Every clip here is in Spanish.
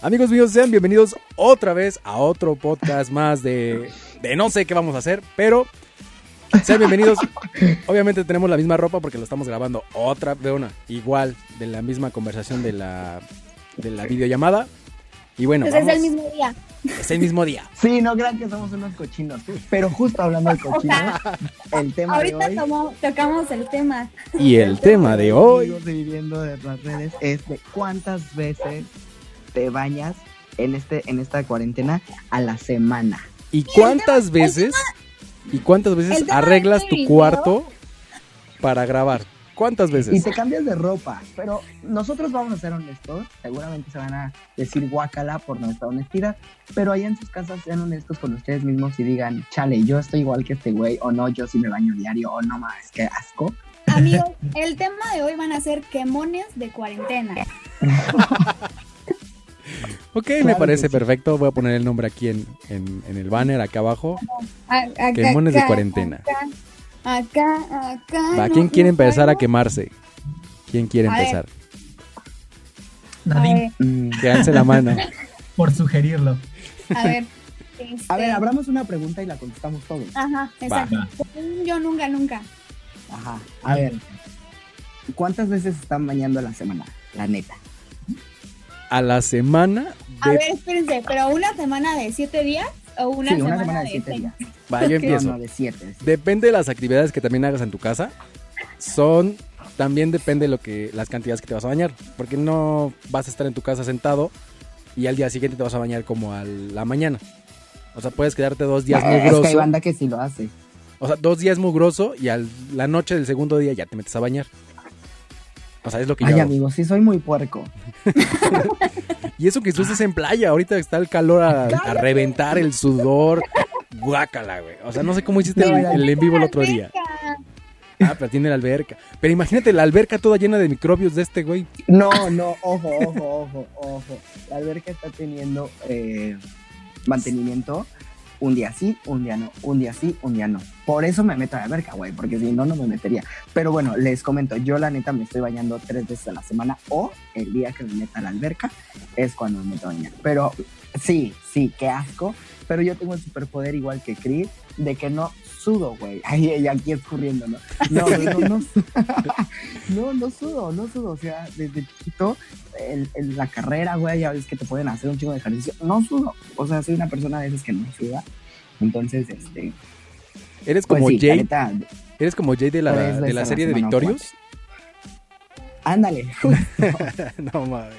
Amigos míos, sean bienvenidos otra vez a otro podcast más de, de no sé qué vamos a hacer, pero sean bienvenidos. Obviamente tenemos la misma ropa porque lo estamos grabando otra, de una, igual, de la misma conversación de la, de la videollamada. Y bueno, Pues es el mismo día. es el mismo día. Sí, no crean que somos unos cochinos. Pero justo hablando de cochinos, el tema de Ahorita hoy. tomo- tocamos el tema. Y el tema de hoy. amigos de viviendo de las redes es de cuántas veces te bañas en este en esta cuarentena a la semana. ¿Y cuántas veces? ¿Y cuántas veces arreglas este tu cuarto para grabar? ¿Cuántas Y veces? te cambias de ropa, pero nosotros vamos a ser honestos, seguramente se van a decir guacala por nuestra honestidad, pero allá en sus casas sean honestos con ustedes mismos y digan, chale, yo estoy igual que este güey, o no, yo sí me baño diario, o no más, qué asco. Amigos, el tema de hoy van a ser quemones de cuarentena. Ok, me parece sí. perfecto. Voy a poner el nombre aquí en, en- en el banner, acá abajo. A- acá, Quemones de cuarentena. Acá, acá, acá. Va, no- ¿quién quiere no empezar a quemarse? ¿Quién quiere A empezar? Ver, Mm. Que alce la mano. por sugerirlo. a ver. A ver, este, abramos una pregunta y la contestamos todos. Ajá, exacto. Yo nunca, nunca. Ajá. A ver, ¿cuántas veces están bañando a la semana? La neta. A la semana A de... ver, espérense, pero una semana de siete días o una, sí, semana, una semana de siete días. Va, yo empiezo. no, de siete. Depende de las actividades que también hagas en tu casa. Son... También depende de lo que las cantidades que te vas a bañar. Porque no vas a estar en tu casa sentado y al día siguiente te vas a bañar como a la mañana. O sea, puedes quedarte dos días Eh, es que hay mugroso. banda que sí lo hace. O sea, dos días mugroso y a la noche del segundo día ya te metes a bañar. O sea, es lo que yo Ay, amigo, sí soy muy puerco. Y eso que tú estás en playa, ahorita está el calor a, a reventar el sudor. Guácala, güey. O sea, no sé cómo hiciste el, el en vivo el otro día. Ah, pero tiene la alberca. Pero imagínate la alberca toda llena de microbios de este güey. No, no, ojo, ojo, ojo, ojo. La alberca está teniendo eh, mantenimiento un día sí, un día no, un día sí, un día no. Por eso me meto a la alberca, güey, porque si no, no me metería. Pero bueno, les comento, yo la neta me estoy bañando tres veces a la semana o el día que me meta a la alberca es cuando me meto a bañar. Pero sí, sí, qué asco. Pero yo tengo el superpoder igual que Chris de que no sudo, güey. Ay, ella aquí escurriendo, ¿no? No, no, no, no, no sudo, no sudo. O sea, desde chiquito, la carrera, güey, ya ves que te pueden hacer un chingo de ejercicio. No sudo. O sea, soy una persona de esas que no suda. Entonces, este. Eres Pues como sí, Jay. neta, Eres como Jay de la, de la serie de Victorious. ándale. no mames.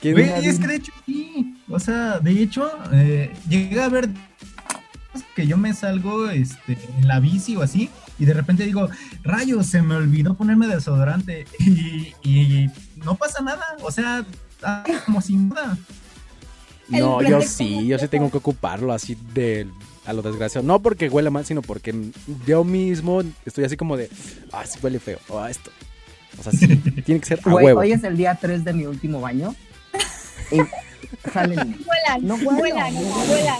¿Quién- Güey, es que de hecho sí. O sea, de hecho, eh, llegué a ver que yo me salgo este, en la bici o así, y de repente digo, rayos, se me olvidó ponerme desodorante. Y, y no pasa nada. O sea, ah, como sin nada. No, yo sí, yo sí tengo que ocuparlo así de a lo desgraciado. No porque huela mal, sino porque yo mismo estoy así como de, ah, sí huele feo, o ah, esto. O sea, sí, tiene que ser a huevo. hoy es el día 3 de mi último baño. Y jalen. Vuelan, No vuelan, vuelan.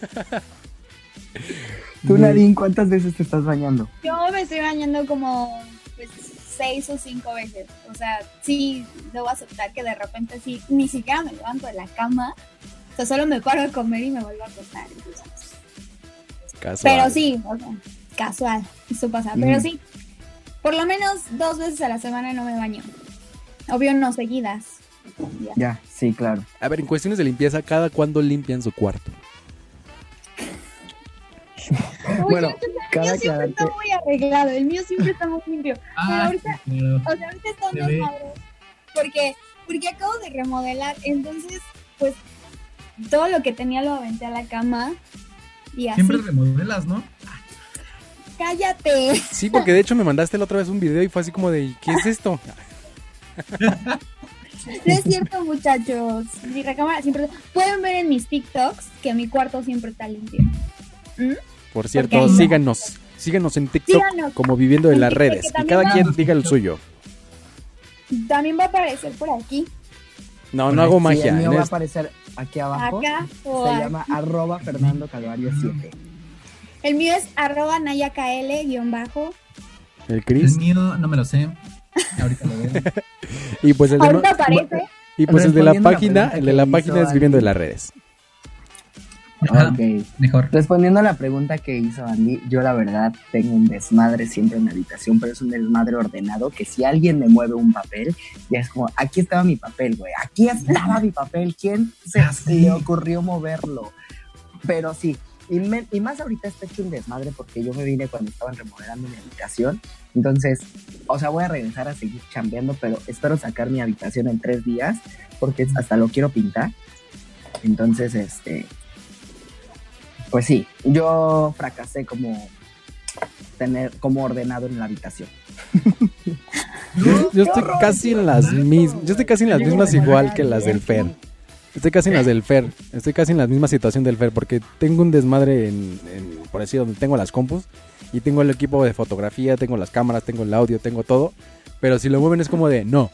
Tú, Nadine, ¿cuántas veces te estás bañando? Yo me estoy bañando como pues, seis o cinco veces. O sea, sí, debo aceptar que de repente sí, ni siquiera me levanto de la cama. O sea, solo me paro a comer y me vuelvo a acostar. entonces. Casual. Pero sí, o sea, casual, eso pasa. Pero Mm. sí, por lo menos dos veces a la semana no me baño. Obvio, no seguidas. Ya. Ya, sí, claro. A ver, en cuestiones de limpieza, ¿cada cuándo limpian su cuarto? Uy, Bueno, yo- el mío siempre está muy arreglado, el mío siempre está muy limpio. Ah, ahorita- claro. O sea, ahorita está un. Porque, porque acabo de remodelar. Entonces, pues, todo lo que tenía lo aventé a la cama. Y así. Siempre remodelas, ¿no? ¡Cállate! Sí, porque de hecho me mandaste la otra vez un video y fue así como de, ¿qué es esto? No es cierto, muchachos. Mi recámara siempre. Pueden ver en mis TikToks que mi cuarto siempre está limpio. ¿Mm? Por cierto, síganos. Síganos en TikTok Síganos. como viviendo de En las TikTok, redes. que Y cada va- quien diga el suyo. También va a aparecer por aquí. No, no hago Sí, magia. el mío va a es- aparecer aquí abajo. Acá o Se aquí. llama arroba Fernando Calvario 7. El mío es arroba nayakl guion bajo. El El Chris. mío no me lo sé. Ahorita lo veo. Y pues el de, aparece. Y pues el de la página, el de la página es viviendo de las redes. Ajá, Ok. Mejor. Respondiendo a la pregunta que hizo Andy, yo la verdad tengo un desmadre siempre en mi habitación, pero es un desmadre ordenado que si alguien me mueve un papel, ya es como, aquí estaba mi papel, güey, aquí estaba mi papel, ¿quién se Ah, sí. le ocurrió moverlo? Pero sí, y, me- y más ahorita está hecho un desmadre porque yo me vine cuando estaban remodelando mi habitación, entonces, o sea, voy a regresar a seguir chambeando, pero espero sacar mi habitación en tres días porque hasta lo quiero pintar. Entonces, este, pues sí, yo fracasé como tener como ordenado en la habitación. Yo estoy casi en las mismas, yo estoy casi en las mismas igual que las del Fer. Estoy casi en las del Fer. Estoy casi en la misma situación del Fer porque tengo un desmadre en, en- por así donde tengo las compus y tengo el equipo de fotografía, tengo las cámaras, tengo el audio, tengo todo, pero si lo mueven es como de, no.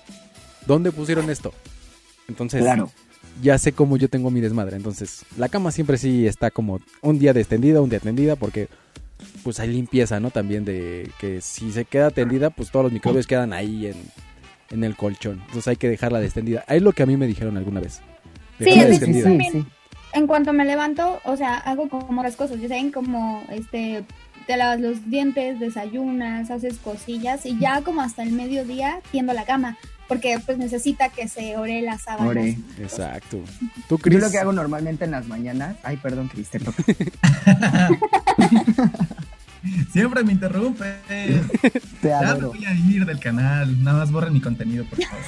¿Dónde pusieron esto? Entonces, Claro. Ya sé cómo yo tengo mi desmadre. Entonces, la cama siempre sí está como un día de extendida, un día tendida, porque pues hay limpieza, ¿no? También de que si se queda tendida, pues todos los microbios quedan ahí en, en el colchón. Entonces hay que dejarla de extendida. Ahí es lo que a mí me dijeron alguna vez. Dejarla de sí, sí, sí. En cuanto me levanto, o sea, hago como las cosas, ya saben, como este, te lavas los dientes, desayunas, haces cosillas y ya como hasta el mediodía tiendo la cama, porque pues necesita que se ore las sábanas. Ore. Exacto. Tú, Yo Cris, lo que hago normalmente en las mañanas, ay, perdón, Cris, te toca. Siempre me interrumpe. Te Ya me adoro. voy a ir del canal. Nada más borren mi contenido, por favor.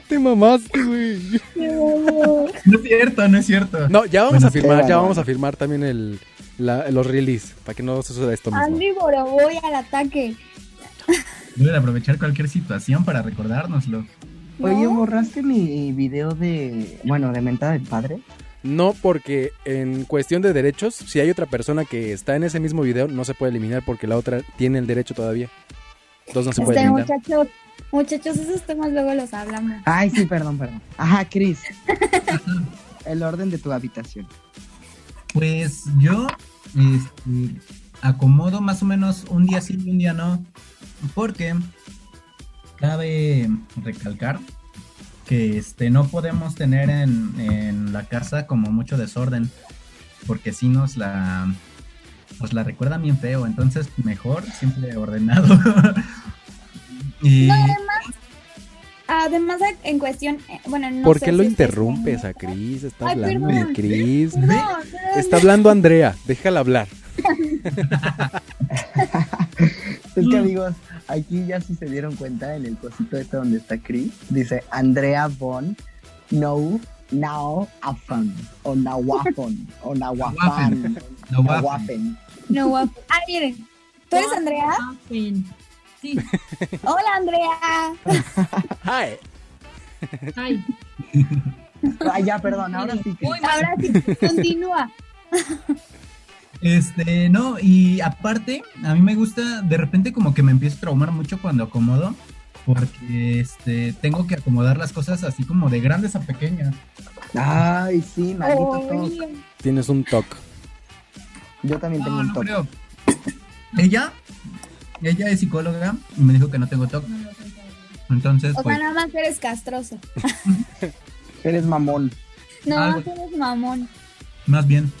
te mamaste, güey. No es cierto, no es cierto. No, ya vamos Bueno, a firmar, ya vamos a firmar también el, la- los release, para que no suceda esto mismo. Andy voy al ataque. Deben aprovechar cualquier situación para recordárnoslo. Oye. ¿borraste mi video de, bueno, de mentada del padre? No, porque en cuestión de derechos, si hay otra persona que está en ese mismo video, no se puede eliminar porque la otra tiene el derecho todavía. Entonces no se puede Este, eliminar. muchachos, muchachos, esos temas luego los hablamos. Ay, sí, perdón, perdón. Ajá, Cris. El orden de tu habitación. Pues yo este, acomodo más o menos un día sí y un día no. Porque cabe recalcar que este, no podemos tener en, en la casa como mucho desorden. Porque si nos la, pues la recuerdan bien feo. Entonces mejor siempre ordenado. y No, además, además en cuestión, eh, bueno, no ¿Por sé qué si lo interrumpes a Cris? Está Ay, hablando perdón. de Cris. Está hablando Andrea, déjala hablar. Es que amigos, aquí ya si se dieron cuenta en el cosito este donde está Chris, dice Andrea Von No Now Afan o Nawafon o Nawafan. Nawafen. No, guapo. Ah, miren, ¿tú eres Andrea? Sí. Hola, Andrea. Hi. Ay, Ay, ya, perdón, ahora sí que. Muy mal. Ahora sí, continúa. Este, no, y aparte, a mí me gusta, de repente como que me empiezo a traumar mucho cuando acomodo, porque este, tengo que acomodar las cosas así como de grandes a pequeñas. Ay, sí, maldito toque. Tienes un toque. Yo también tengo No, un no toque. creo. Ella, ella es psicóloga y me dijo que no tengo TOC. Entonces, O pues, sea, nada más eres castroso. Eres mamón. No, Algo. tú eres mamón. más bien.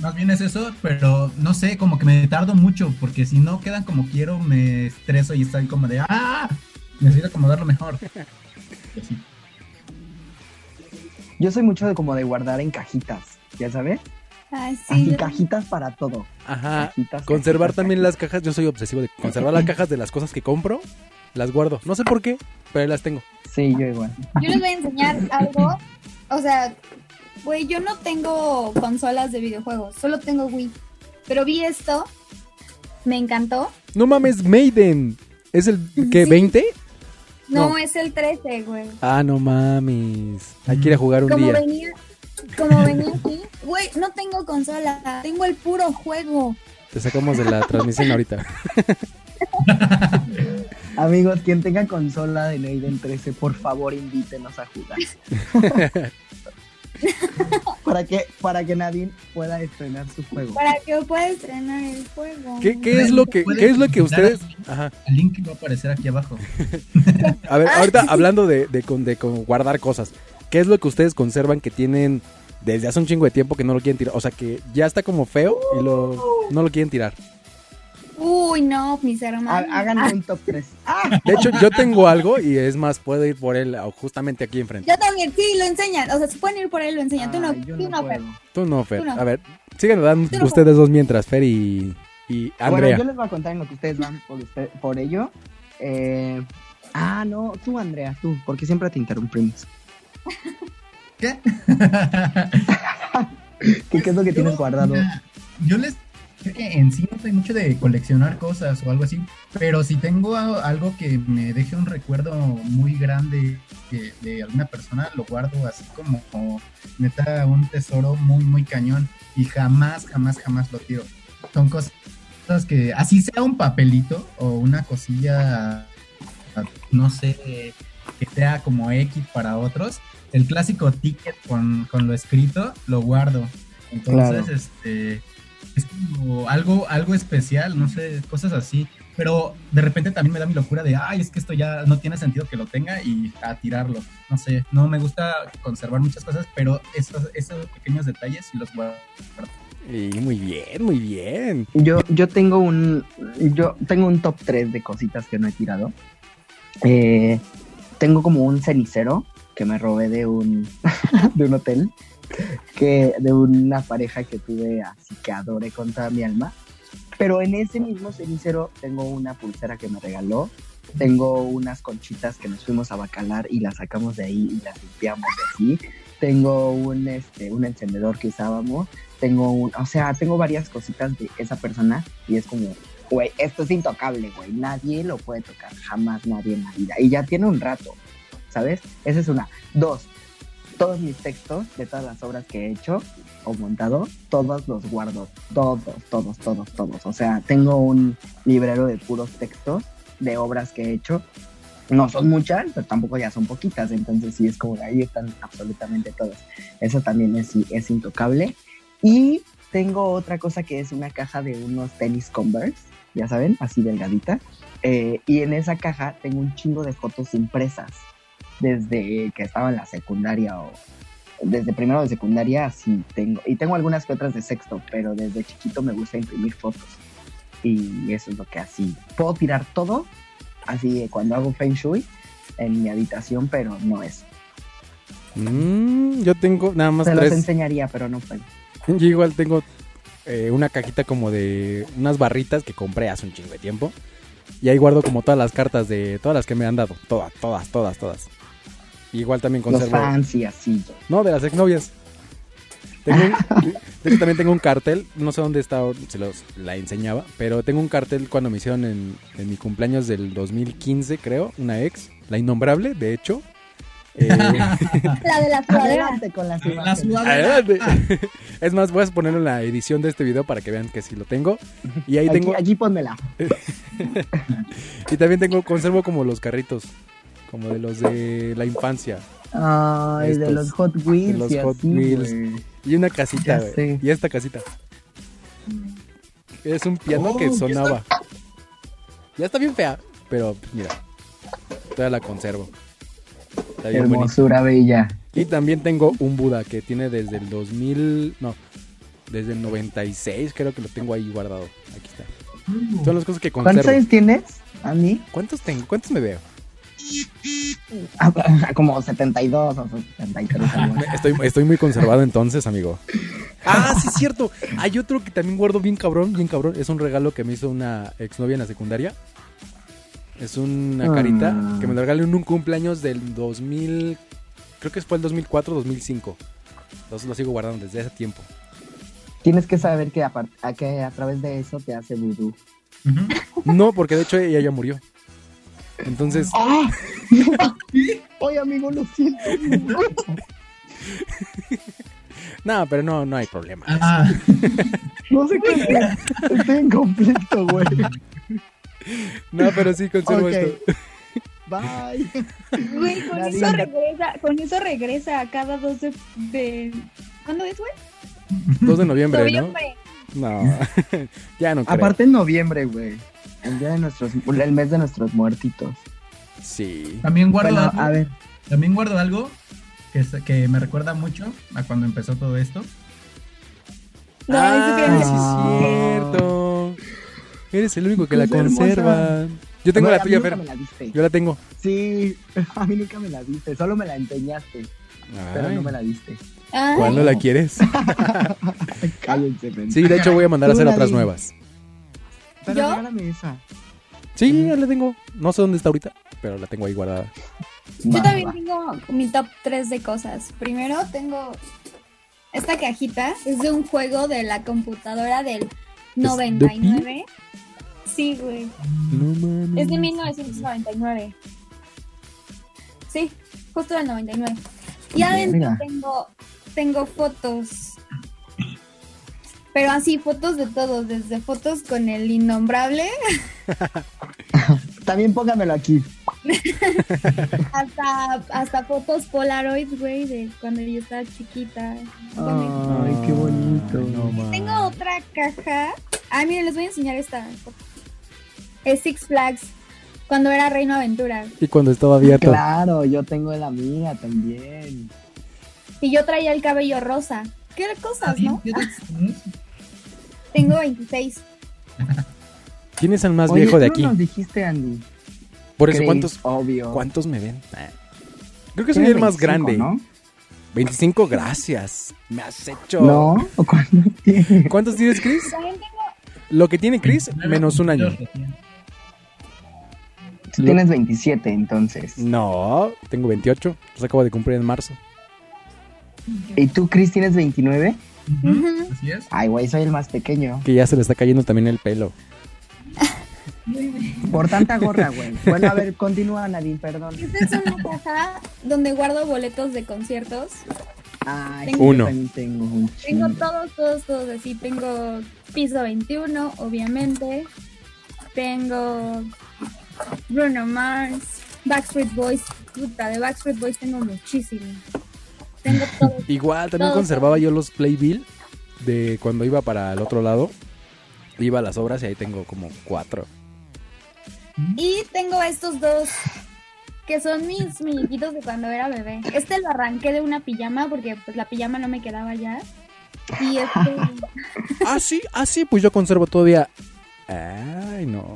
Más bien es eso, pero no sé, como que me tardo mucho, porque si no quedan como quiero, me estreso y estoy como de ¡ah! Necesito acomodarlo mejor. Así. Yo soy mucho de como de guardar en cajitas, ¿ya sabes? Ay, sí. Así yo- cajitas para todo. Ajá. Cajitas, Conservar cajitas, también las cajas, yo soy obsesivo de conservar las cajas de las cosas que compro, las guardo. No sé por qué, pero ahí las tengo. Sí, yo igual. Yo les voy a enseñar algo. O sea, güey, yo no tengo consolas de videojuegos, solo tengo Wii. Pero vi esto, me encantó. No mames, Maiden. ¿Es el qué, Sí. 20? No, No. es el 13, güey. Ah, no mames. Hay que ir a jugar un Como día. venía, como venía aquí, güey, no tengo consola, tengo el puro juego. Te sacamos de la transmisión ahorita. Amigos, quien tenga consola de Naiden 13, por favor invítenos a jugar. para que para que Nadine pueda estrenar su juego. Para que pueda estrenar el juego. ¿Qué, qué es lo que, qué es lo que ustedes... Ajá. El link va a aparecer aquí abajo. A ver, ahorita hablando de, de, con- de con guardar cosas, ¿qué es lo que ustedes conservan que tienen desde hace un chingo de tiempo que no lo quieren tirar? O sea, que ya está como feo y lo, no lo quieren tirar. Uy, no, mis hermanos. Háganme un top 3. Ah, De hecho, yo tengo algo y es más, puedo ir por él o justamente aquí enfrente. Yo también, sí, lo enseñan. O sea, se pueden ir por ahí, lo enseñan. Tú no, tú no, Fer. Tú no, Fer. Tú no. A ver, sigan dando ustedes dos mientras, Fer y, y Andrea. Bueno, yo les voy a contar en lo que ustedes van por, usted- por ello. Eh, ah, no, tú, Andrea, tú, porque siempre te interrumpimos. ¿Qué? ¿Qué, qué es lo que tienes guardado? Yo les creo que en sí no soy mucho de coleccionar cosas o algo así, pero si tengo algo que me deje un recuerdo muy grande de, de alguna persona, lo guardo así como, como neta un tesoro muy, muy cañón y jamás, jamás, jamás lo tiro. Son cosas que, así sea un papelito o una cosilla, no sé, que sea como X para otros, el clásico ticket con, con lo escrito lo guardo. Entonces, Claro. este es como algo, algo especial, no sé, cosas así. Pero de repente también me da mi locura de, ay, es que esto ya no tiene sentido que lo tenga y a tirarlo. No sé, no me gusta conservar muchas cosas, pero esos, esos pequeños detalles sí los guardo. Y muy bien, muy bien. Yo, yo tengo un yo tengo un top 3 de cositas que no he tirado. Eh, tengo como un cenicero que me robé de un de un hotel que de una pareja que tuve así que adoré con toda mi alma. Pero en ese mismo cenicero tengo una pulsera que me regaló. Tengo unas conchitas que nos fuimos a bacalar y las sacamos de ahí y las limpiamos de así. Tengo un, este, un encendedor que usábamos tengo un, o sea, tengo varias cositas de esa persona y es como, güey, esto es intocable, güey, nadie lo puede tocar, jamás nadie en la vida. Y ya tiene un rato, ¿sabes? Esa es una. Dos, todos mis textos de todas las obras que he hecho o montado, todos los guardo, todos, todos, todos, todos. O sea, tengo un librero de puros textos de obras que he hecho. No son muchas, pero tampoco ya son poquitas, entonces sí es como ahí están absolutamente todas. Eso también es, es intocable. Y tengo otra cosa que es una caja de unos tenis Converse, ya saben, así delgadita. Eh, y en esa caja tengo un chingo de fotos impresas desde que estaba en la secundaria o desde primero de secundaria, así tengo. Y tengo algunas que otras de sexto, pero desde chiquito me gusta imprimir fotos. Y eso es lo que así. Puedo tirar todo, así cuando hago Feng Shui, en mi habitación, pero no es. Mm, yo tengo nada más Se los tres. enseñaría, pero no puedo. Yo igual tengo eh, una cajita como de unas barritas que compré hace un chingo de tiempo. Y ahí guardo como todas las cartas de todas las que me han dado. Todas, todas, todas, todas. Igual también Los conservo. fans y así. No, de las exnovias. Tengo un- de hecho, también tengo un cartel, no sé dónde está, ahora, se los la enseñaba, pero tengo un cartel cuando me hicieron en, en mi cumpleaños del 2015, creo, una ex, la innombrable, de hecho. Eh, La de la sudadera. Adelante con las La sudadera. adelante. es más, voy a ponerlo en la edición de este video para que vean que sí lo tengo. Y ahí Aquí, tengo, aquí pónmela. y también tengo, conservo como los carritos, como de los de la infancia. Ay, de los Hot Wheels. los y Hot así, Wheels. Y una casita, güey. Y esta casita. Es un piano Oh, que ya sonaba. Ya está bien fea, pero pues, mira. Todavía la conservo. Está bien bonita. Hermosura bella. Y también tengo un Buda que tiene desde el 2000, no, desde el 96 creo que lo tengo ahí guardado. Aquí está. Son las cosas que ¿Cuántos conservo. años tienes, Andy? ¿Cuántos tengo? ¿Cuántos me veo? Como 72 o 73 algo así. Estoy, estoy muy conservado entonces, amigo. Ah, sí es cierto. Hay otro que también guardo bien cabrón, bien cabrón. Es un regalo que me hizo una exnovia en la secundaria. Es una Ah. carita que me lo regaló en un cumpleaños del 2000. Creo que fue el 2004, 2005. Entonces lo sigo guardando desde ese tiempo. Tienes que saber que, a, que a través de eso te hace vudú. No, porque de hecho ella ya murió. Entonces, ¡Ah! Oye, amigo, lo siento. no, pero no, no hay problema. Ah, No sé qué. Estoy en conflicto, güey. No, pero sí conservo esto. Bye. Güey, con Nadie eso regresa, con eso regresa a cada 2 de, de- ¿Cuándo es, güey? 2 de noviembre, Noviembre. ¿no? No, ya no creo. Aparte en noviembre, güey. El día de nuestros, el mes de nuestros muertitos. Sí. También guardo Bueno, algo, a ver. también guardo algo que, es- que me recuerda mucho a cuando empezó todo esto. No, ah, eso sí es cierto. Eres el único que la conserva. Yo tengo la tuya, Fer. me la diste. Yo la tengo. Sí, a mí nunca me la diste. Solo me la empeñaste, pero Ay, no me la diste. Ay, ¿Cuándo la quieres? Cállense. Sí, de hecho voy a mandar a hacer otras nuevas. Pero ¿Yo? regálame esa. Sí, ya la tengo. No sé dónde está ahorita, pero la tengo ahí guardada. Yo también tengo mi top 3 de cosas. Primero tengo esta cajita, es de un juego de la computadora del 99. Sí, güey. No mames. Es de 1999. Sí, justo del 99. Y adentro tengo, tengo fotos. Pero así, fotos de todos, desde fotos con el innombrable También póngamelo aquí. hasta, hasta fotos Polaroid, güey, de cuando yo estaba chiquita. Ay, qué bonito. No. Tengo otra caja. Ah, miren, les voy a enseñar esta. Es Six Flags, cuando era Reino Aventura. Y cuando estaba abierto. Claro, yo tengo la mía también. Y yo traía el cabello rosa. ¿Qué cosas, no? Yo te- Tengo 26. ¿Quién es el más Oye, viejo de aquí? nos dijiste, Andy. Por eso, ¿cuántos, Obvio. ¿cuántos me ven? Ah. Creo que soy Tienes el más 25, grande. ¿no? 25, gracias. Me has hecho. ¿No? ¿O cuánto tiene? ¿Cuántos tienes, Chris? También tengo Lo que tiene Chris, menos un año. Tú tienes 27, entonces. No, tengo 28. Los acabo de cumplir en marzo. ¿Y tú, Chris, tienes 29? Ujú, Así es. Ay, güey, soy el más pequeño. Que ya se le está cayendo también el pelo. Por tanta gorra, güey. Bueno, a ver, continúa, Nadine, perdón. Esta es una caja donde guardo boletos de conciertos. Ay, Tengo- Uno. tengo un Tengo todos, todos, todos así. Tengo piso 21, obviamente. Tengo Bruno Mars, Backstreet Boys. Puta, de Backstreet Boys tengo muchísimo. Tengo todo. Igual, también Todo, conservaba yo los Playbill de cuando iba para el otro lado. Iba a las obras y ahí tengo como cuatro. Y tengo estos dos que son mis muñequitos de cuando era bebé. Este lo arranqué de una pijama porque pues la pijama no me quedaba ya. Y este Ah, sí, ah, sí, pues yo conservo todavía. Ay, no.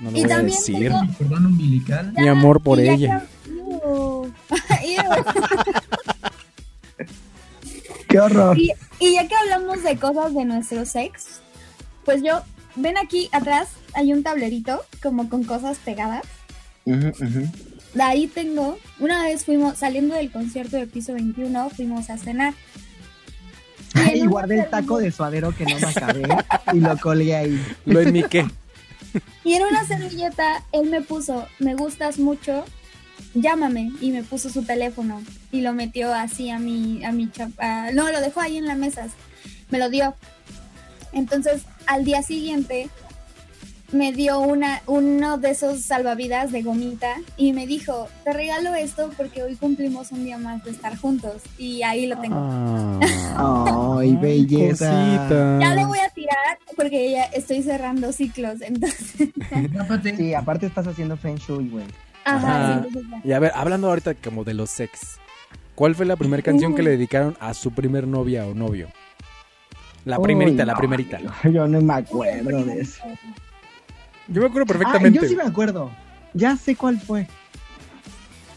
No lo Y voy a también decir. tengo- Cordón umbilical. Mi amor por ella. Ew. ¡Qué horror! y, y ya que hablamos de cosas de nuestros ex, pues yo, ven aquí atrás, hay un tablerito como con cosas pegadas. De ahí tengo, una vez fuimos, saliendo del concierto de piso 21, fuimos a cenar. Y guardé el taco de suadero que no me acabé y lo colgué ahí. Lo enmiqué. Y en una servilleta él me puso, me gustas mucho, llámame. Y me puso su teléfono y lo metió así a mi, a mi chapa. No, lo dejó ahí en las mesas. Me lo dio. Entonces, al día siguiente me dio una, uno de esos salvavidas de gomita y me dijo, te regalo esto porque hoy cumplimos un día más de estar juntos. Y ahí lo tengo. Ah. Ay, belleza. Ya lo voy a tirar porque ya estoy cerrando ciclos. Entonces, Tápate. Sí, aparte estás haciendo Feng Shui, güey. Ajá. Y a ver, hablando ahorita como de los sex. ¿Cuál fue la primera canción que le dedicaron a su primer novia o novio? La primerita, Uy, la no, primerita. Yo no me acuerdo de eso. Yo me acuerdo Ah, perfectamente. yo sí me acuerdo. Ya sé cuál fue.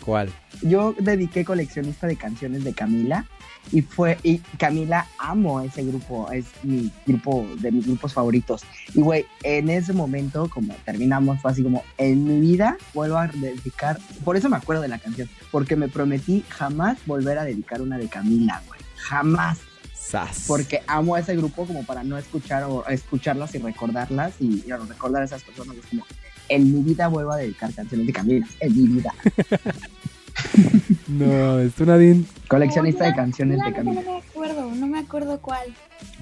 ¿Cuál? Yo dediqué coleccionista de canciones de Camila y fue y Camila amo ese grupo, es mi grupo de mis grupos favoritos. Y güey, en ese momento como terminamos fue así como en mi vida vuelvo a dedicar, por eso me acuerdo de la canción, porque me prometí jamás volver a dedicar una de Camila, güey. Jamás, Sas. porque amo a ese grupo como para no escuchar o escucharlas y recordarlas y, y recordar a esas personas es como en mi vida vuelvo a dedicar canciones de Camila, en mi vida. No, es tú, Nadine. Coleccionista de canciones de no, Camila. No me acuerdo, no me acuerdo cuál.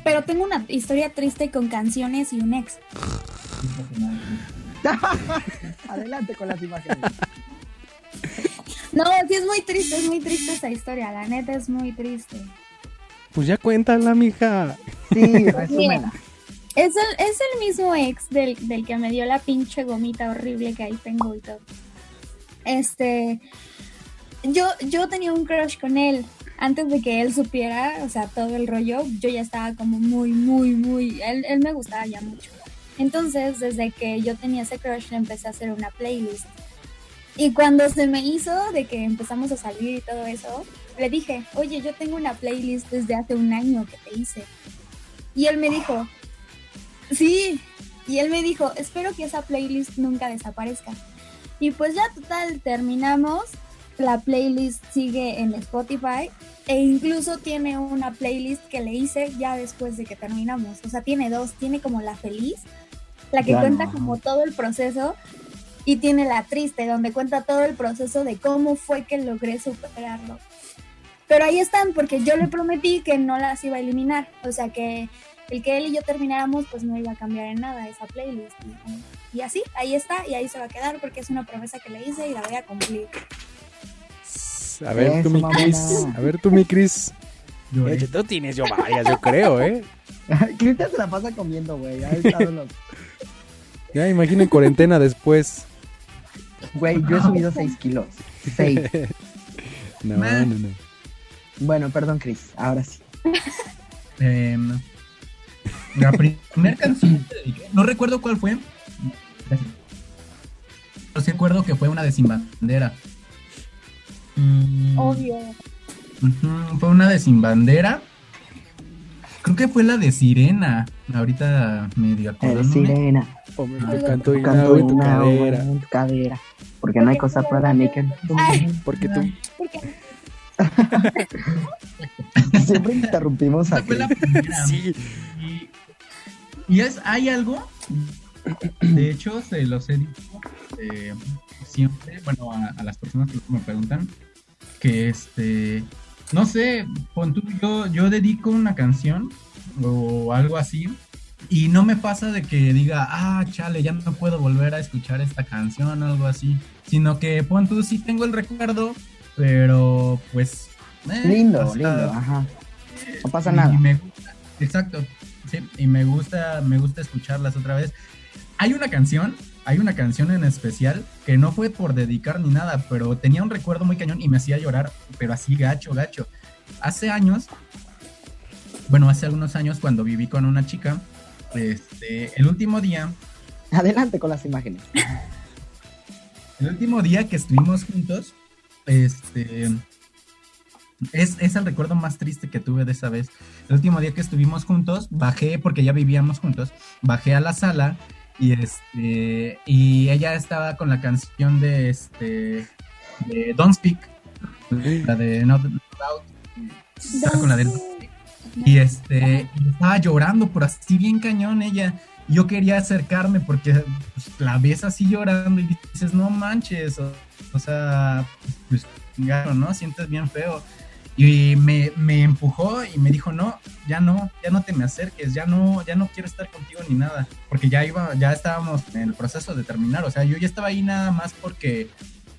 Pero tengo una historia triste con canciones y un ex. Adelante con las imágenes. No, sí es muy triste, es muy triste esa historia, la neta es muy triste. Pues ya cuéntala, mija. Sí, resúmela. Es el, es el mismo ex del, del que me dio la pinche gomita horrible que ahí tengo y todo. Este, yo, yo tenía un crush con él. Antes de que él supiera, o sea, todo el rollo, yo ya estaba como muy, muy, muy, él, él me gustaba ya mucho. Entonces, desde que yo tenía ese crush, le empecé a hacer una playlist. Y cuando se me hizo de que empezamos a salir y todo eso, le dije, oye, yo tengo una playlist desde hace un año que te hice. Y él me dijo, sí. Y él me dijo, espero que esa playlist nunca desaparezca. Y pues ya total, terminamos. La playlist sigue en Spotify e incluso tiene una playlist que le hice ya después de que terminamos. O sea, tiene dos, tiene como la feliz, la que Claro. cuenta como todo el proceso y tiene la triste, donde cuenta todo el proceso de cómo fue que logré superarlo. Pero ahí están, porque yo le prometí que no las iba a eliminar. O sea, que el que él y yo termináramos, pues no iba a cambiar en nada esa playlist. Y, y así, ahí está, y ahí se va a quedar, porque es una promesa que le hice y la voy a cumplir. A ver, tú, mi Cris. A ver, tú, mi Cris. Lloré. Oye, Tú tienes yo varias, yo creo, ¿eh? Cristian se la pasa comiendo, güey. Ya imaginen cuarentena después. Güey, yo he subido 6 kilos. 6. No, Man. no, no. Bueno, perdón, Chris. Ahora sí. Em, la primera canción que dediqué, no recuerdo cuál fue. Pero sí recuerdo que fue una de Sin Bandera. Mm, Obvio. fue una de Sin Bandera. Creo que fue la de Sirena. Ahorita medio acordándome. sirena. Canto y Canto en tu una cadera. en tu cadera. Porque no hay cosa para mí que. Porque tú. Porque Siempre interrumpimos a fue la primera. Sí. Y, y es, hay algo, de hecho, se los he dicho eh, siempre, bueno, a, a las personas que me preguntan, que este, no sé, pon tú, yo, yo dedico una canción o algo así, y no me pasa de que diga, ah, chale, ya no puedo volver a escuchar esta canción o algo así, sino que pon tú, sí tengo el recuerdo, pero pues... eh, Lindo, lindo, ajá. No pasa y nada. me gusta, exacto, sí, y me gusta, me gusta escucharlas otra vez. Hay una canción, hay una canción en especial que no fue por dedicar ni nada, pero tenía un recuerdo muy cañón y me hacía llorar, pero así gacho, gacho. Hace años, bueno, hace algunos años cuando viví con una chica, este, el último día, Adelante con las imágenes. el último día que estuvimos juntos, este, es, es el recuerdo más triste que tuve de esa vez. El último día que estuvimos juntos, bajé, porque ya vivíamos juntos, bajé a la sala y este, y ella estaba con la canción de este, de Don't Speak, la de Not, Out, estaba con la de y este, estaba llorando por así bien cañón ella. Yo quería acercarme porque pues, la ves así llorando y dices, no manches, o, o sea, pues, claro, ¿no? Sientes bien feo. Y me, me empujó y me dijo, no, ya no, ya no te me acerques, ya no, ya no quiero estar contigo ni nada. Porque ya iba, ya estábamos en el proceso de terminar. O sea, yo ya estaba ahí nada más porque,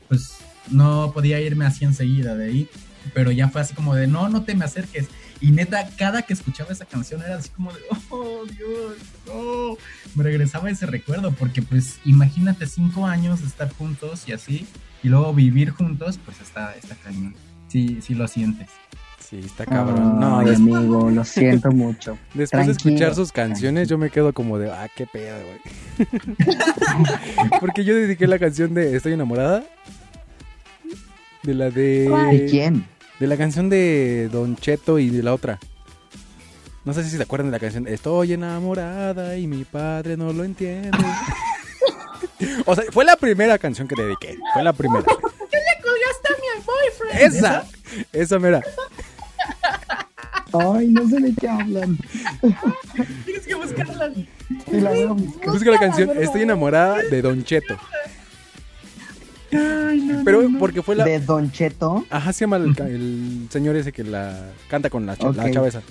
pues, no podía irme así enseguida de ahí. Pero ya fue así como de, no, no te me acerques. Y neta, cada que escuchaba esa canción era así como de, oh Dios, no. Me regresaba ese recuerdo, porque pues imagínate cinco años de estar juntos y así, y luego vivir juntos, pues está, está cañón. Sí, sí lo sientes. Sí, está cabrón. No, amigo, lo siento mucho. después de escuchar sus canciones, yo me quedo como de, ah, qué pedo, güey. Porque yo dediqué la canción de Estoy enamorada. De la de. ¿De quién? De la canción de Don Cheto y de la otra. No sé si se acuerdan de la canción Estoy enamorada y mi padre no lo entiende. o sea, fue la primera canción que dediqué. Fue la primera. colgaste a mi boyfriend? Esa. Esa mera. Ay, no sé de qué hablan. Tienes que buscarla. Sí, la. Busca la canción Estoy enamorada de Don Cheto. Pero porque fue la... De Don Cheto. Ajá, se llama el, señor ese que la canta con la, chava esa.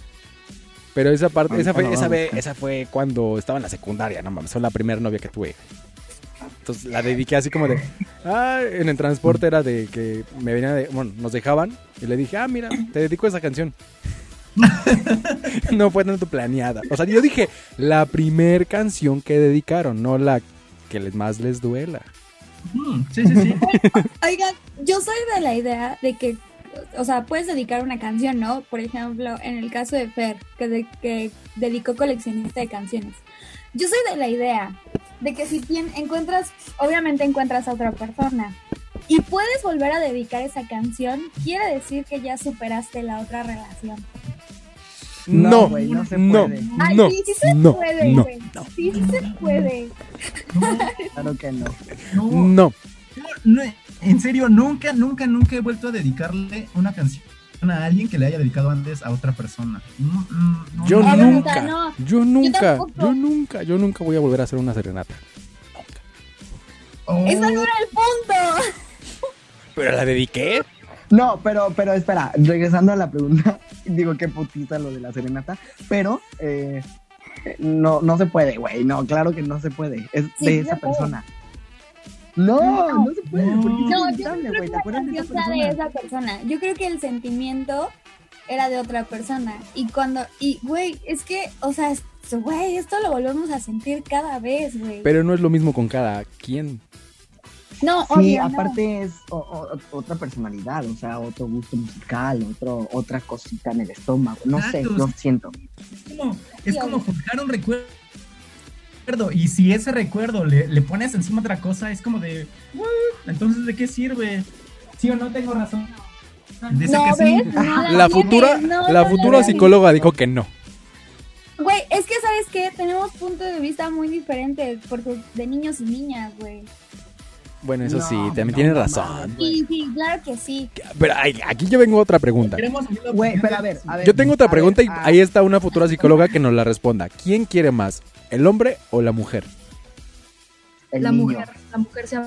Pero esa parte, esa fue, lo esa, buscar. esa fue cuando estaba en la secundaria, no mames, fue la primera novia que tuve. Entonces la dediqué así como de. Ah, en el transporte era de que me venía de. Bueno, nos dejaban. Y le dije, ah, mira, te dedico esa canción. no fue tanto planeada. O sea, yo dije, la primer canción que dedicaron, no la que les más les duela. Mm, sí, sí, sí. Oigan, yo soy de la idea de que, o sea, puedes dedicar una canción, ¿no? Por ejemplo, en el caso de Fer, que, de- que dedicó coleccionista de canciones. Yo soy de la idea de que si tien- encuentras, obviamente encuentras a otra persona y puedes volver a dedicar esa canción, quiere decir que ya superaste la otra relación. No, No, güey, no se no, puede. Ay, no, sí, sí se no, puede, no, güey. Sí, sí se puede. Claro que no. No, no. no, en serio, nunca, nunca, nunca he vuelto a dedicarle una canción a alguien que le haya dedicado antes a otra persona. No, no, no, Yo nunca, sea, no. yo nunca, yo nunca, yo nunca voy a volver a hacer una serenata. Oh, Ese no era el punto. Pero la dediqué. No, pero, pero espera, regresando a la pregunta, digo qué putita lo de la serenata, pero eh, no, no se puede, güey, no, claro que no se puede, es Sí, de esa persona. No, no, se puede, No. porque es No, yo inevitable, no creo güey, que ¿te la acuerdas de esa canción sea de persona? esa persona. Yo creo que el sentimiento era de otra persona. Y cuando, y güey, es que, o sea, es- güey, esto lo volvemos a sentir cada vez, güey. Pero no es lo mismo con cada quien. No, Sí, obvio, no. aparte es o- o- otra personalidad, o sea, otro gusto musical, otro, otra cosita en el estómago, no sé, yo siento. Es como, es como forjar un recuerdo. Y si ese recuerdo le, le pones encima otra cosa, es como de, "What? entonces, ¿de qué sirve? ¿Sí o no tengo razón? Dice No, que. No La futura, no, la no futura psicóloga dijo que no. Güey, es que, ¿sabes qué? Tenemos puntos de vista muy diferentes porque de niños y niñas, güey. Bueno, eso No, sí, también no, tienes no razón. Sí, sí, claro que sí. Pero ay, aquí yo vengo a otra pregunta. Queremos oír la Güey, opinión pero a de- ver, a ver. Yo tengo otra a pregunta ver, y ah, ahí está una futura psicóloga que nos la responda. ¿Quién quiere más, el hombre o la mujer? el La niño. mujer, la mujer se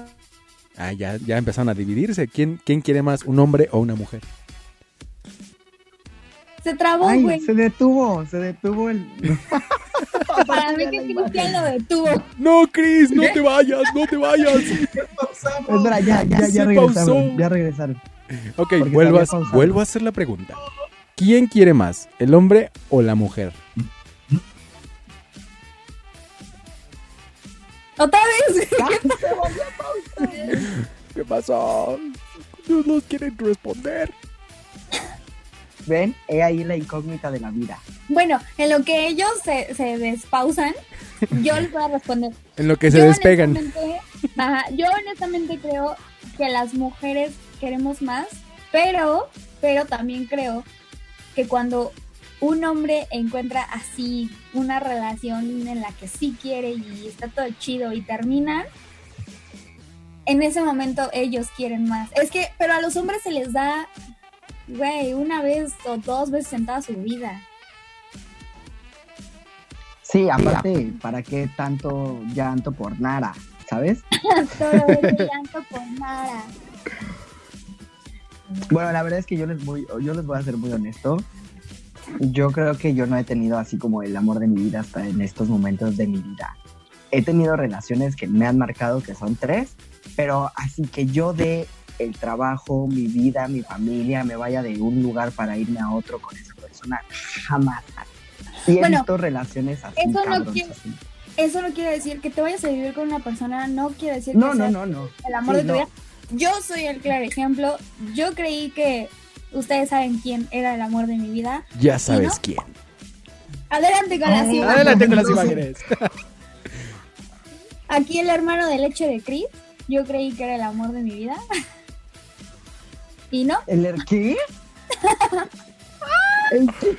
Ah, ya, ya empezaron a dividirse. ¿Quién, ¿Quién quiere más, un hombre o una mujer? Se trabó, Ay, güey. se detuvo, se detuvo el... Para mí que Cristian lo detuvo. No, Chris, no te vayas, no te vayas. Pausamos. Espera, ya, ya, ya pausó. regresaron, ya regresaron. Ok, vuelvo a, vuelvo a hacer la pregunta. ¿Quién quiere más, el hombre o la mujer? Otra vez. ¿Qué pasó? No nos quieren responder. Ven, he ahí la incógnita de la vida. Bueno, en lo que ellos se, se despausan, yo les voy a responder. En lo que se Yo despegan. honestamente- ajá, yo honestamente creo que las mujeres queremos más, pero, pero también creo que cuando un hombre encuentra así una relación en la que sí quiere y está todo chido y terminan, en ese momento ellos quieren más. Es que, pero a los hombres se les da, güey, una vez o dos veces en toda su vida. Sí, aparte, ¿para qué tanto llanto por nada? ¿Sabes? Todo el llanto por nada. Bueno, la verdad es que yo les voy, yo les voy a ser muy honesto. Yo creo que yo no he tenido así como el amor de mi vida hasta en estos momentos de mi vida. He tenido relaciones que me han marcado, que son tres, pero así que yo de el trabajo, mi vida, mi familia, me vaya de un lugar para irme a otro con esa persona, jamás. Bueno, visto relaciones así, eso no quiere- así. Eso no quiere decir que te vayas a vivir con una persona, no quiere decir No, que no, sea no, no. el amor Sí, de tu no. vida. Yo soy el claro ejemplo. Yo creí que ustedes saben quién era el amor de mi vida. Ya sabes no? quién. Adelante con las Oh, imágenes. Adelante con las imágenes. Aquí el hermano de leche de Chris. Yo creí que era el amor de mi vida. Y no. ¿El er- qué? ¿El qué?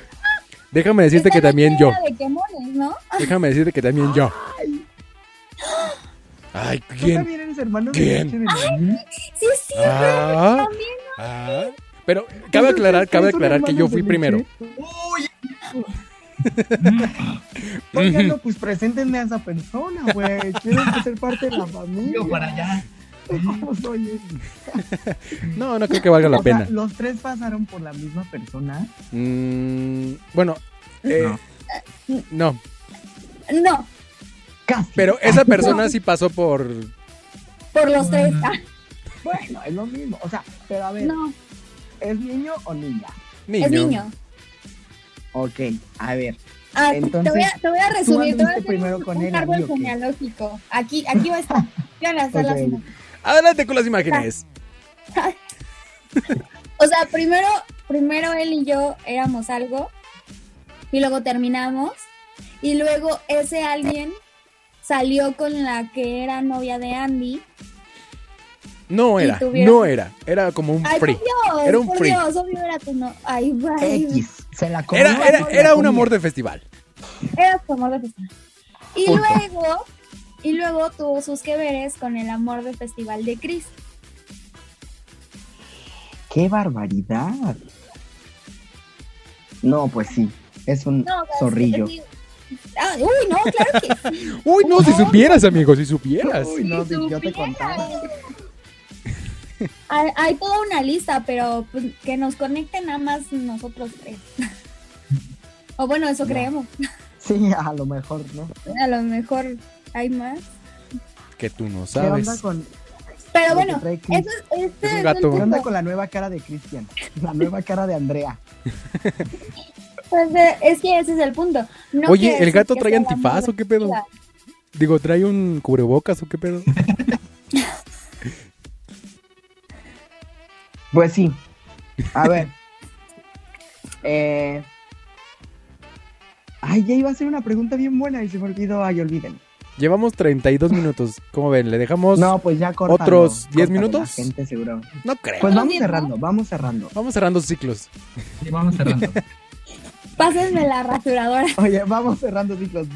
Déjame decirte que también yo. de quemones, ¿no? Déjame decirte que también yo. Ay, ¿Tú ¿quién? también eres hermano de ¿Quién? de maní? Sí, sí, Ah, también. ah. Pero cabe aclarar, cabe ¿Ustedes son aclarar que yo fui primero. Uy, Oigan, no, pues preséntenme a esa persona, güey. Quiero ser parte de la familia. yo para allá. ¿Cómo soy ese? No, no creo que valga la O sea, pena. los tres pasaron por la misma persona. Mm, bueno, eh, no. No. Casi. Pero esa persona sí pasó por Por los tres. Bueno. Ah, Bueno, es lo mismo. O sea, pero a ver, no, ¿es niño o niña? Niño. es niño. Ok, a ver. Ah, Entonces, te, voy a, te voy a resumir, te voy a hacer primero un, con un él, árbol genealógico. Aquí, aquí va a estar. Yo voy a Adelante con las imágenes. O sea, primero, primero él y yo éramos algo y luego terminamos y luego ese alguien salió con la que era novia de Andy. No era, tuvieron- no era. Era como un Ay, free. por Dios, Era un por free. Dios, obvio era tu no. Ay, bye. X. Se la comió. Era, un amor de festival. Era su amor de festival. Y Punto. luego, y luego tuvo sus que veres con el amor del festival de Chris. ¡Qué barbaridad! No, pues sí. Es un No, sea, zorrillo. Ah, uy, no, claro que sí. Uy, no, si supieras, amigo, si supieras. Uy, no, Si si yo te supieras. contaba. Hay, hay toda una lista, pero pues, que nos conecten nada más nosotros tres. o bueno, eso creemos. Sí, a lo mejor, ¿no? A lo mejor hay más. Que tú no ¿Qué onda sabes. con, Pero bueno, eso, este Es un gato. ¿qué onda con la nueva cara de Cristian? La nueva cara de Andrea. Pues, eh, es que ese es el punto. No Oye, ¿el gato trae antifaz o qué pedo? Digo, ¿trae un cubrebocas o qué pedo? Pues sí. A ver. Eh... Ay, ya iba a hacer una pregunta bien buena y se me olvidó. Ay, olviden. Llevamos 32 minutos. ¿Cómo ven? ¿Le dejamos? No, pues ya córtalo, ¿Otros 10 córtalo, minutos? La gente seguro. No creo. Pues vamos cerrando, vamos cerrando. Vamos cerrando ciclos. Y vamos cerrando. Pásenme la rasuradora. Oye, vamos cerrando ciclos.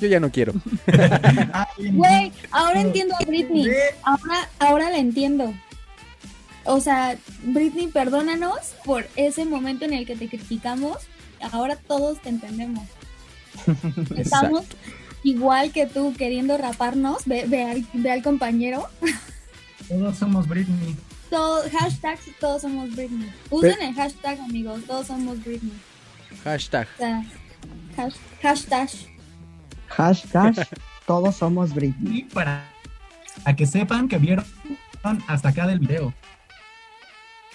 Yo ya no quiero. Ay, Güey, ahora entiendo a Britney. Ahora, ahora la entiendo. O sea, Britney, perdónanos por ese momento en el que te criticamos. Ahora todos te entendemos. Estamos igual que tú queriendo raparnos. Ve, ve al, ve al compañero. Todos somos Britney. Todo, hashtag todos somos Britney. Usen el hashtag, amigos. Todos somos Britney. Hashtag. O sea, hash- hashtag. Hashtag, todos somos Britney. Y para a que sepan que vieron hasta acá del video.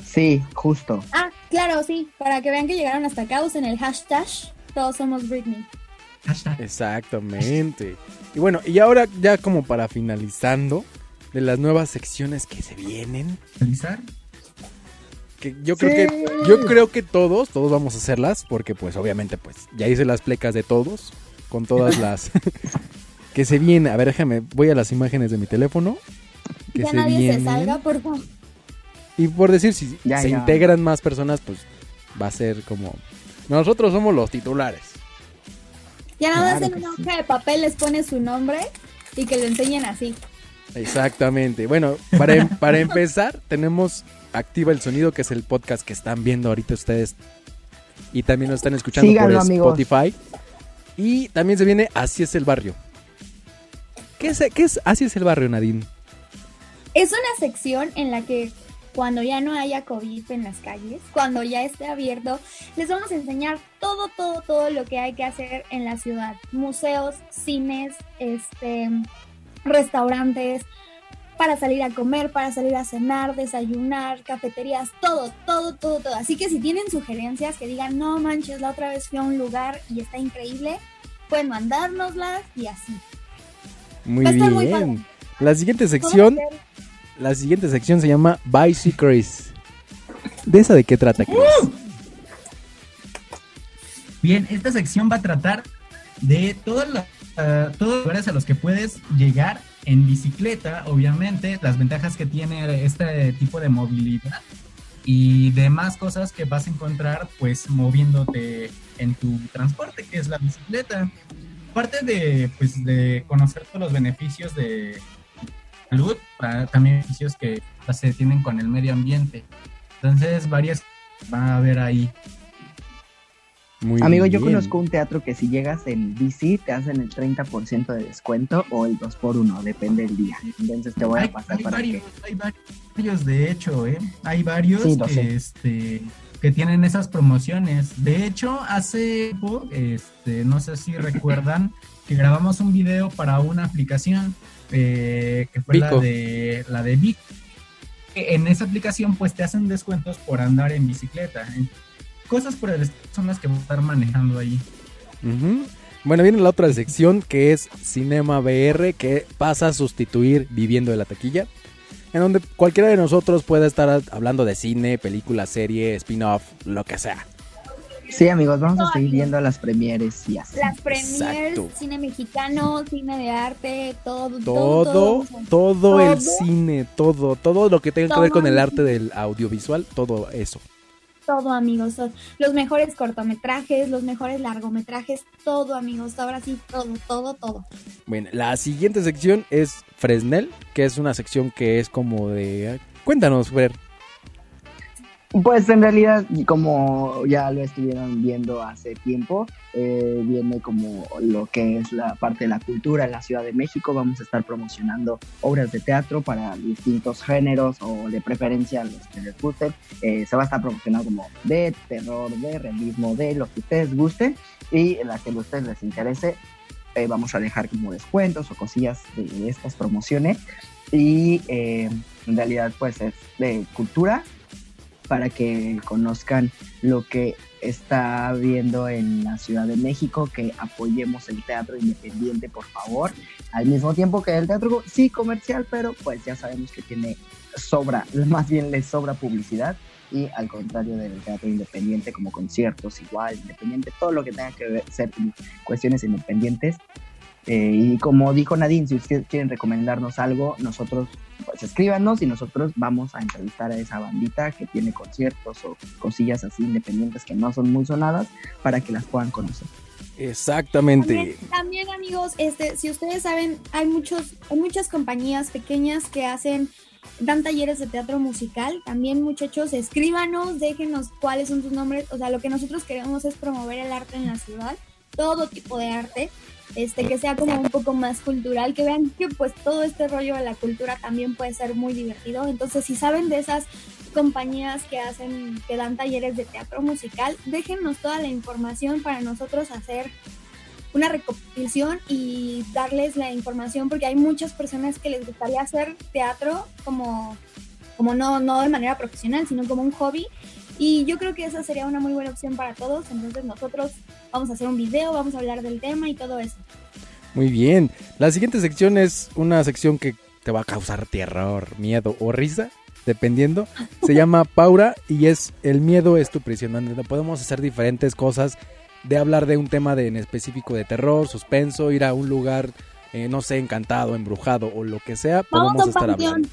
Sí, justo. Ah, claro, sí. Para que vean que llegaron hasta acá, usen el hashtag. Todos somos Britney. Hashtag. Exactamente. Y bueno, y ahora ya como para finalizando de las nuevas secciones que se vienen, Realizar. que yo creo que yo creo que todos, todos vamos a hacerlas porque pues obviamente pues ya hice las plecas de todos con todas las que se vienen. A ver, déjame, voy a las imágenes de mi teléfono que ya se nadie vienen. se salga, por favor. Y por decir si Ya, se ya. integran más personas, pues va a ser como nosotros somos los titulares. Ya nada más Claro en una sí. hoja de papel les pone su nombre y que lo enseñen así. Exactamente. Bueno, para, em- para empezar, tenemos Activa el Sonido, que es el podcast que están viendo ahorita ustedes. Y también lo están escuchando Síganlo, por amigos. Spotify. Y también se viene Así es el barrio. ¿Qué es, qué es Así es el barrio, Nadine? Es una sección en la que cuando ya no haya COVID en las calles, cuando ya esté abierto, les vamos a enseñar todo, todo, todo lo que hay que hacer en la ciudad. Museos, cines, este, restaurantes, para salir a comer, para salir a cenar, desayunar, cafeterías, todo, todo, todo, todo. Así que si tienen sugerencias que digan, no manches, la otra vez fui a un lugar y está increíble, pueden mandárnoslas y así. Muy muy bien. padre. La siguiente sección, la siguiente sección se llama Bicy Chris. ¿De esa de qué trata, Chris? Bien, esta sección va a tratar de todas las, ah, todos los lugares a los que puedes llegar en bicicleta, obviamente, las ventajas que tiene este tipo de movilidad y demás cosas que vas a encontrar pues moviéndote en tu transporte, que es la bicicleta. Aparte de, pues, de conocer todos los beneficios de salud, ah, también beneficios que se tienen con el medio ambiente. Entonces, varias va a haber ahí. Muy Amigo, yo bien. conozco un teatro que si llegas en bici te hacen el 30% de descuento o el 2x1, depende del día. Entonces te voy a Hay, pasar hay para varios, que... hay varios, de hecho, ¿eh? Hay varios Sí, que, este, que tienen esas promociones. De hecho, hace poco, este, no sé si recuerdan, que grabamos un video para una aplicación eh, que fue la de la de Vic. En esa aplicación, pues te hacen descuentos por andar en bicicleta. Cosas por el son las que voy a estar manejando ahí. Bueno, viene la otra sección que es Cinema VR, que pasa a sustituir Viviendo de la Taquilla, en donde cualquiera de nosotros puede estar hablando de cine, película, serie, spin-off, lo que sea. Sí, amigos, vamos a seguir viendo las premieres y así. Las premiers, Exacto. cine mexicano, cine de arte, todo, todo, Todo, todo. todo el Todo. cine, todo, todo lo que tenga que ver con el arte del audiovisual, todo eso. Todo, amigos. Los mejores cortometrajes, los mejores largometrajes, todo, amigos. Ahora sí, todo, todo, todo. Bueno, la siguiente sección es Fresnel, que es una sección que es como de... Cuéntanos, Fer. Pues en realidad, como ya lo estuvieron viendo hace tiempo, eh, viene como lo que es la parte de la cultura en la Ciudad de México. Vamos a estar promocionando obras de teatro para distintos géneros o de preferencia los que les gusten. Eh, se va a estar promocionando como de terror, de realismo, de lo que ustedes gusten y en la que a ustedes les interese. eh, vamos a dejar como descuentos o cosillas de estas promociones y eh, en realidad pues es de cultura para que conozcan lo que está viendo en la Ciudad de México, que apoyemos el teatro independiente, por favor, al mismo tiempo que el teatro sí comercial, pero pues ya sabemos que tiene sobra, más bien le sobra publicidad y al contrario del teatro independiente como conciertos igual, independiente, todo lo que tenga que ver, ser cuestiones independientes. Eh, y como dijo Nadine, si ustedes quieren recomendarnos algo, nosotros pues escríbanos y nosotros vamos a entrevistar a esa bandita que tiene conciertos o cosillas así independientes que no son muy sonadas para que las puedan conocer. Exactamente. También, también, amigos, este, si ustedes saben, hay muchos, hay muchas compañías pequeñas que hacen dan talleres de teatro musical. También, muchachos, escríbanos, déjenos cuáles son sus nombres. O sea, lo que nosotros queremos es promover el arte en la ciudad, todo tipo de arte, este, que sea como un poco más cultural, que vean que pues todo este rollo de la cultura también puede ser muy divertido. Entonces, si saben de esas compañías que hacen, que dan talleres de teatro musical, déjennos toda la información para nosotros hacer una recopilación y darles la información porque hay muchas personas que les gustaría hacer teatro como, como no, no de manera profesional, sino como un hobby. Y yo creo que esa sería una muy buena opción para todos. Entonces nosotros vamos a hacer un video, vamos a hablar del tema y todo eso. Muy bien. La siguiente sección es una sección que te va a causar terror, miedo o risa, dependiendo. Se llama Paura y es el miedo es tu prisión, donde podemos hacer diferentes cosas de hablar de un tema de, en específico de terror, suspenso, ir a un lugar, eh, no sé, encantado, embrujado o lo que sea, Vamos podemos a estar hablando.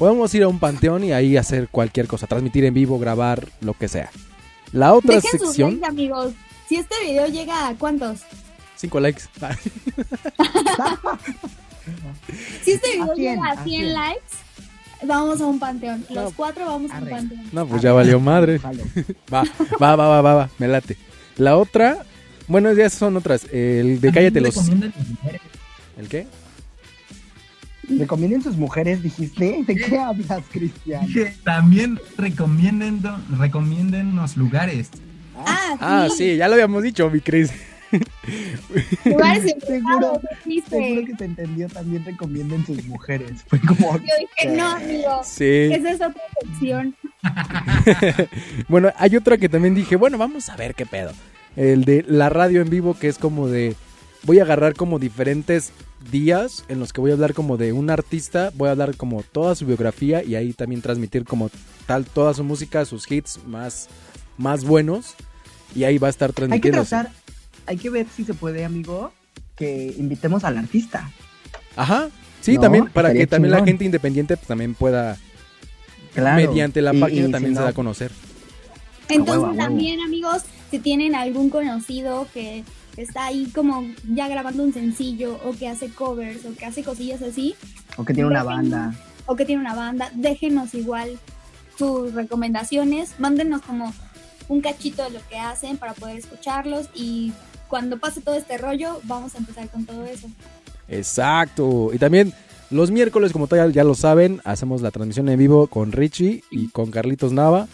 Podemos ir a un panteón y ahí hacer cualquier cosa, transmitir en vivo, grabar, lo que sea. La otra Dejen sus sección, likes, amigos. Si este video llega a cuántos? cinco likes. Si este video ¿A quién? llega a ¿A 100 quién? likes, vamos a un panteón. Los No. cuatro vamos a un panteón. No, pues ya valió madre. Vale. Va, va, va, va, va, va, me late. La otra, bueno, ya son otras. El de cállate los. ¿El qué? ¿Recomienden sus mujeres, dijiste? ¿De qué hablas, Cristian? Dije, También recomienden, recomiéndennos lugares. Ah, Ah, sí, ya lo habíamos dicho, mi Cris. Lugares Seguro, seguro que se entendió también recomienden sus mujeres. Fue como... Yo dije, no, amigo. Sí. Esa es otra sección. Bueno, hay otra que también dije, bueno, vamos a ver qué pedo. El de la radio en vivo, que es como de. Voy a agarrar como diferentes días en los que voy a hablar como de un artista, voy a hablar como toda su biografía y ahí también transmitir como tal toda su música, sus hits más, más buenos. Y ahí va a estar Hay que transmitiendo. tratar, hay que ver si se puede, amigo, que invitemos al artista. Ajá. Sí, No, también para que también la gente independiente pues, también pueda, Claro. mediante la Y- página, y también si se no- da a conocer. Entonces huevo, a huevo. también, amigos, si tienen algún conocido que está ahí como ya grabando un sencillo o que hace covers o que hace cosillas así O que tiene una Déjenos- banda. o que tiene una banda, déjenos igual sus recomendaciones, mándenos como un cachito de lo que hacen para poder escucharlos y cuando pase todo este rollo vamos a empezar con todo eso. Exacto. Y también los miércoles, como ya, ya lo saben, hacemos la transmisión en vivo con Richie y con Carlitos Nava.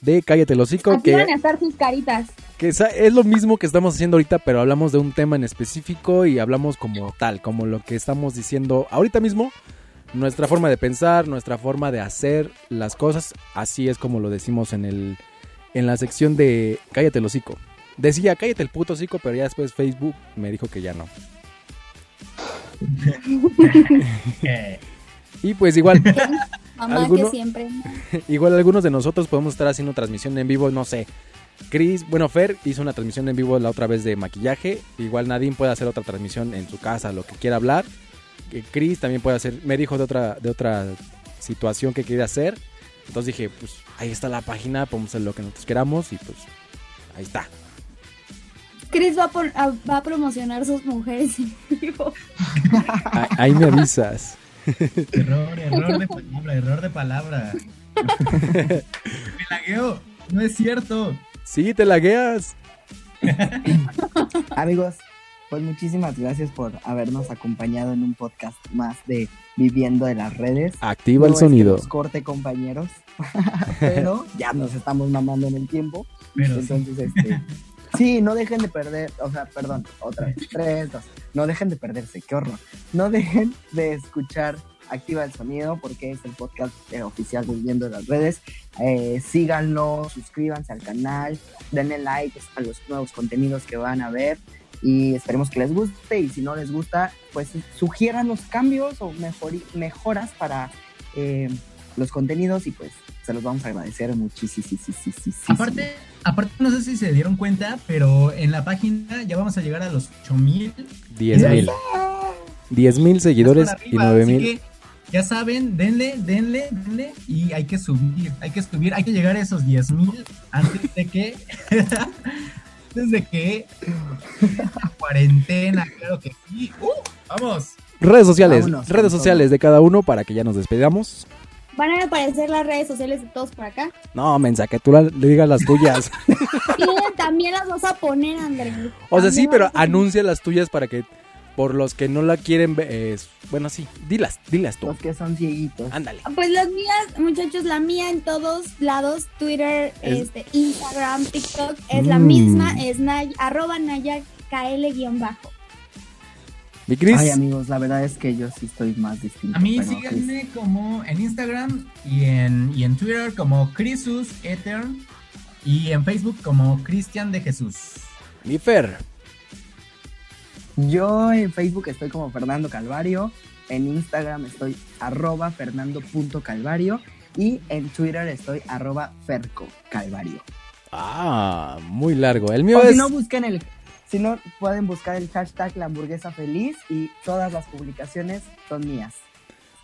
De Cállate el hocico, Aquí que, van a estar sus caritas. que es, lo mismo que estamos haciendo ahorita, pero hablamos de un tema en específico y hablamos como tal, como lo que estamos diciendo ahorita mismo. Nuestra forma de pensar, nuestra forma de hacer las cosas, así es como lo decimos en el en la sección de Cállate el hocico. Decía cállate el puto hocico, pero ya después Facebook me dijo que ya no. Y pues igual, Mamá ¿Alguno? que siempre. igual algunos de nosotros podemos estar haciendo transmisión en vivo, no sé. Chris, bueno, Fer hizo una transmisión en vivo la otra vez de maquillaje. Igual Nadine puede hacer otra transmisión en su casa, lo que quiera hablar. Que Chris también puede hacer, me dijo de otra, de otra situación que quería hacer. Entonces dije, pues ahí está la página, podemos hacer lo que nosotros queramos y pues ahí está. Chris va a, por- a- va a promocionar sus mujeres en vivo. Ah, Ahí me avisas. Error, error de palabra, error de palabra. Me lagueo, no es cierto. Sí, te lagueas. Amigos, pues muchísimas gracias por habernos acompañado en un podcast más de Viviendo de las Redes. Activa el No sonido. nos corte, compañeros, pero ya nos estamos mamando en el tiempo. Pero sí. Entonces, este. Sí, no dejen de perder, o sea, perdón, otra vez, tres, dos. No dejen de perderse, qué horror. No dejen de escuchar Activa el Sonido porque es el podcast eh, oficial de las Redes. Eh, síganlo, suscríbanse al canal, denle like a los nuevos contenidos que van a ver y esperemos que les guste y si no les gusta, pues sugieran los cambios o mejoras para eh, los contenidos y pues se los vamos a agradecer muchísimo. Aparte, aparte, no sé si se dieron cuenta, pero en la página ya vamos a llegar a los 8000 10 mil. 10 mil seguidores Están y arriba, 9 así mil. que Ya saben, denle, denle, denle y hay que subir, hay que subir, hay que llegar a esos 10 mil antes de que, desde que la cuarentena, claro que sí. ¡Uh! vamos. Redes sociales, Vámonos redes todo. sociales de cada uno para que ya nos despedamos. Van a aparecer las redes sociales de todos por acá. No, mensa, que tú la- le digas las tuyas. Y también las vas a poner, Andrés. O sea, sí, pero anuncia las tuyas para que, por los que no la quieren ver, es- bueno, sí, dilas, dilas tú. Los que son cieguitos. Ándale. Pues las mías, muchachos, la mía en todos lados, Twitter, Es- este, Instagram, TikTok, es la Mm. misma, es Nay- arroba Naya KL guion bajo. Mi Cris, Ay, amigos, la verdad es que yo sí estoy más distinto. A mí pero, síganme como en Instagram y en, y en Twitter como Crisus Etern y en Facebook como Cristian de Jesús. mi Fer. Yo en Facebook estoy como Fernando Calvario, en Instagram estoy arroba fernando.calvario y en Twitter estoy arroba ferco calvario. Ah, muy largo. El mío O es... si no, busquen el... Si no, pueden buscar el hashtag la hamburguesa feliz y todas las publicaciones son mías.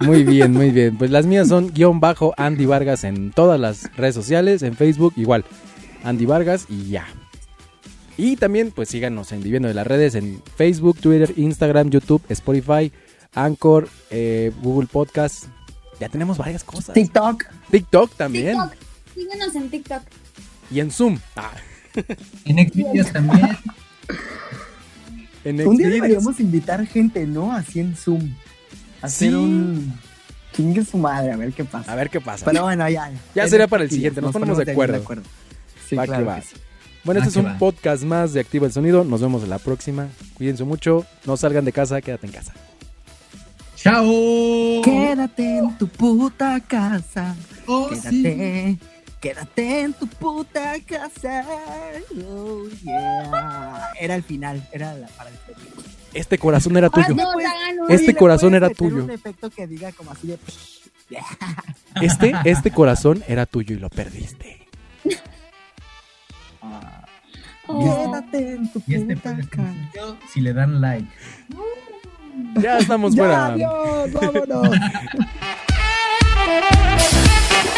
Muy bien, muy bien. Pues las mías son guion bajo Andy Vargas en todas las redes sociales, en Facebook igual. Andy Vargas y ya. Y también pues síganos en Viviendo de las Redes en Facebook, Twitter, Instagram, YouTube, Spotify, Anchor, eh, Google Podcast. Ya tenemos varias cosas. TikTok. TikTok también. TikTok. Síguenos en TikTok. Y en Zoom. Ah, En Xvideos también. en Un día deberíamos invitar gente, ¿no? Así en Zoom. Hacer Sí. un... Chingue su madre, a ver qué pasa. A ver qué pasa. Pero bueno, ya. Ya será para el siguiente, nos ponemos de acuerdo. Sí, Va que claro va. que sí. Bueno, este Ah, es que un va. podcast más de Activa el Sonido. Nos vemos en la próxima. Cuídense mucho. No salgan de casa, quédate en casa. ¡Chao! Quédate en tu puta casa. Oh, sí. Quédate. Quédate en tu puta casa. Oh, yeah. Era el final, era la para el Este corazón era tuyo. No, pues, Este Oye, ¿le corazón era meter tuyo. Un efecto que diga como así de. Este, este corazón era tuyo y lo perdiste. Ah, Oh. Quédate en tu Y este puta el casa. si le dan like. Ya estamos Ya, fuera. adiós, vámonos.